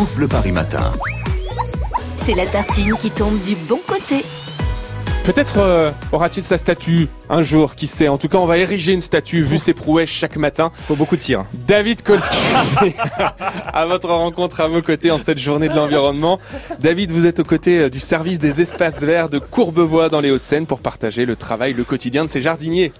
France Bleu Paris Matin. C'est la tartine qui tombe du bon côté. Peut-être euh, aura-t-il sa statue un jour, qui sait. En tout cas, on va ériger une statue vu ses prouesses chaque matin. Faut beaucoup de tir. David Kolski, à votre rencontre à vos côtés en cette journée de l'environnement. David, vous êtes aux côtés euh, du service des espaces verts de Courbevoie dans les Hauts-de-Seine pour partager le travail, le quotidien de ces jardiniers.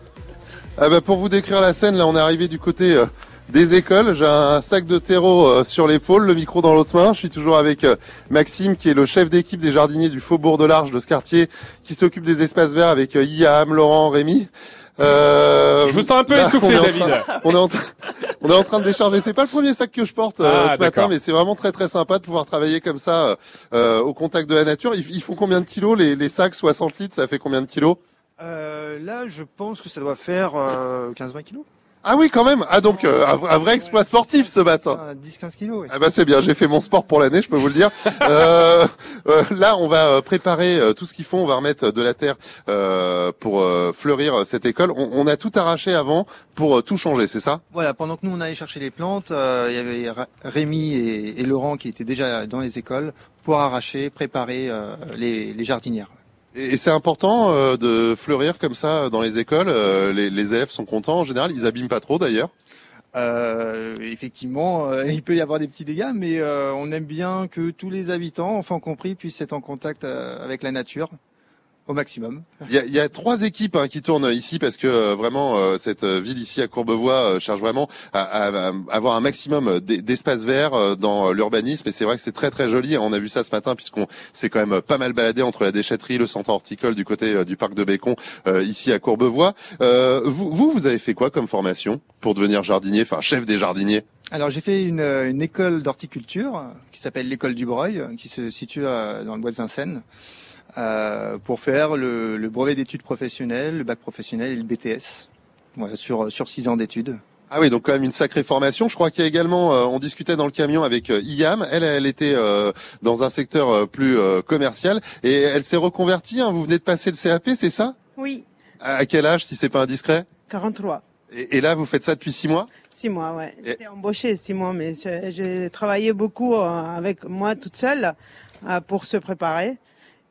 Ah bah, pour vous décrire la scène, là on est arrivé du côté euh, des écoles. J'ai un sac de terreau euh, sur l'épaule, le micro dans l'autre main. Je suis toujours avec euh, Maxime qui est le chef d'équipe des jardiniers du Faubourg de l'Arche de ce quartier qui s'occupe des espaces verts avec euh, Iam, Laurent, Rémi. Euh, Je vous sens un peu là, essoufflé, on est en David. train- on, est en train, on est en train de décharger. C'est pas le premier sac que je porte euh, Ah, ce matin, mais c'est vraiment très très sympa de pouvoir travailler comme ça euh, euh, au contact de la nature. Ils, ils font combien de kilos les, les sacs? 60 litres, ça fait combien de kilos? Euh, là, je pense que ça doit faire euh, 15-20 kilos. Ah oui, quand même. Ah donc euh, un, un vrai exploit sportif ce matin. Ah, 10-15 kilos, oui. Ah bah c'est bien, j'ai fait mon sport pour l'année, je peux vous le dire. Euh, euh, là, on va préparer tout ce qu'il faut, on va remettre de la terre euh, pour fleurir cette école. On, on a tout arraché avant pour tout changer, c'est ça? Voilà, pendant que nous on allait chercher les plantes, il y avait Rémi et, et Laurent qui étaient déjà dans les écoles pour arracher, préparer les, les jardinières. Et, c'est important euh, de fleurir comme ça dans les écoles. Euh, les, les élèves sont contents en général, ils abîment pas trop d'ailleurs. Euh, effectivement, euh, il peut y avoir des petits dégâts, mais on aime bien que tous les habitants, enfants compris, puissent être en contact avec la nature au maximum. Il y a, il y a trois équipes hein, qui tournent ici parce que euh, vraiment euh, cette euh, ville ici à Courbevoie cherche vraiment à, à- à avoir un maximum d'e- d'espace vert dans l'urbanisme et c'est vrai que c'est très très joli. On a vu ça ce matin puisqu'on s'est quand même pas mal baladé entre la déchetterie, le centre horticole du côté du parc de Bécon ici à Courbevoie. Euh, vous, vous vous avez fait quoi comme formation pour devenir jardinier, enfin chef des jardiniers? Alors j'ai fait une, une école d'horticulture qui s'appelle l'école du Breuil, qui se situe dans le bois de Vincennes, euh, pour faire le, le brevet d'études professionnelles, le bac professionnel et le BTS, voilà, sur sur six ans d'études. Ah oui, donc quand même une sacrée formation. Je crois qu'il y a également, euh, on discutait dans le camion avec euh, Iam. Elle, elle était euh, dans un secteur euh, plus euh, commercial et elle s'est reconvertie. hein. Vous venez de passer le CAP, c'est ça? Oui, À quel âge, si c'est pas indiscret? 43. et, et là, vous faites ça depuis six mois? Six mois, ouais. Et- J'étais embauchée six mois, mais j'ai travaillé beaucoup euh, avec moi toute seule euh, pour se préparer.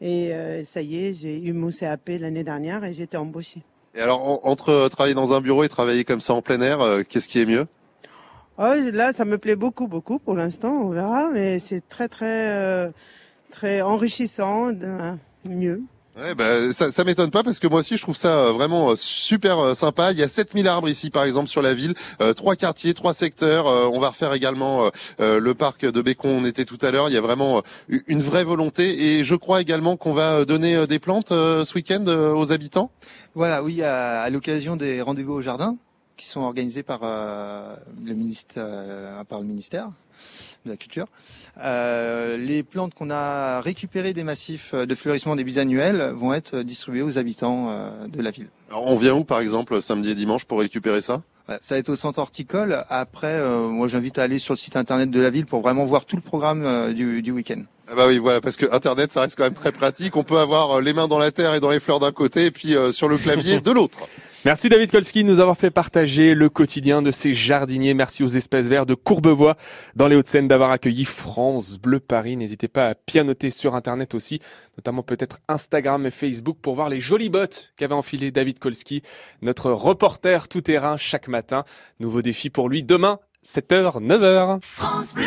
Et euh, ça y est, j'ai eu mon CAP l'année dernière et j'ai été embauchée. Et alors, en- entre euh, travailler dans un bureau et travailler comme ça en plein air, euh, qu'est-ce qui est mieux? Oh, là, ça me plaît beaucoup, beaucoup pour l'instant, on verra, mais c'est très, très, euh, très enrichissant, mieux. Ouais, bah, ça, ça m'étonne pas parce que moi aussi je trouve ça euh, vraiment euh, super euh, sympa. Il y a 7000 arbres ici par exemple sur la ville, trois quartiers, trois secteurs. On va refaire également le parc de Bécon, on était tout à l'heure. Il y a vraiment une vraie volonté et je crois également qu'on va donner des plantes ce week-end aux habitants. Voilà, oui, à, à l'occasion des rendez-vous au jardin qui sont organisés par le par le ministère de la Culture. Euh, les plantes qu'on a récupérées des massifs de fleurissement des bisannuels vont être distribuées aux habitants euh, de la ville. Alors, on vient où par exemple samedi et dimanche pour récupérer ça? Ça va être au centre horticole. Après, euh, moi, j'invite à aller sur le site internet de la ville pour vraiment voir tout le programme euh, du, du week-end. Ah bah oui, voilà, parce que Internet, ça reste quand même très pratique. On peut avoir les mains dans la terre et dans les fleurs d'un côté, et puis euh, sur le clavier de l'autre. Merci David Kolski de nous avoir fait partager le quotidien de ces jardiniers. Merci aux espaces verts de Courbevoie dans les Hauts-de-Seine d'avoir accueilli France Bleu Paris. N'hésitez pas à pianoter sur Internet aussi, notamment peut-être Instagram et Facebook pour voir les jolies bottes qu'avait enfilé David Kolski, notre reporter tout terrain chaque matin. Nouveau défi pour lui demain, 7h, 9h. France Bleu.